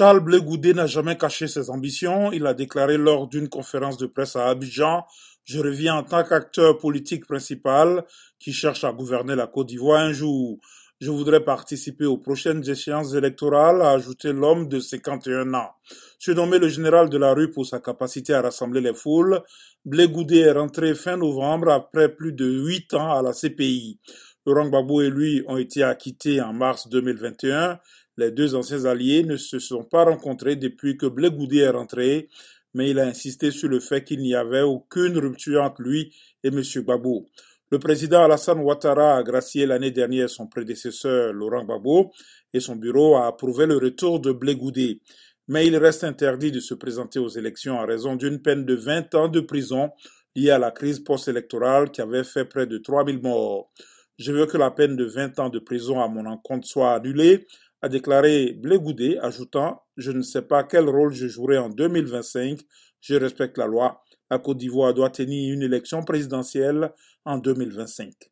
Charles Blé Goudé n'a jamais caché ses ambitions. Il a déclaré lors d'une conférence de presse à Abidjan Je reviens en tant qu'acteur politique principal qui cherche à gouverner la Côte d'Ivoire un jour. Je voudrais participer aux prochaines échéances électorales, a ajouté l'homme de 51 ans. Surnommé le général de la rue pour sa capacité à rassembler les foules, Blé Goudé est rentré fin novembre après plus de huit ans à la CPI. Laurent Gbagbo et lui ont été acquittés en mars 2021. Les deux anciens alliés ne se sont pas rencontrés depuis que Blé Goudé est rentré, mais il a insisté sur le fait qu'il n'y avait aucune rupture entre lui et M. Gbagbo. Le président Alassane Ouattara a gracié l'année dernière son prédécesseur Laurent Gbagbo et son bureau a approuvé le retour de Blé Goudé. Mais il reste interdit de se présenter aux élections en raison d'une peine de 20 ans de prison liée à la crise post-électorale qui avait fait près de 3000 morts. Je veux que la peine de 20 ans de prison à mon encontre soit annulée, a déclaré Blé ajoutant Je ne sais pas quel rôle je jouerai en 2025, je respecte la loi. La Côte d'Ivoire doit tenir une élection présidentielle en 2025.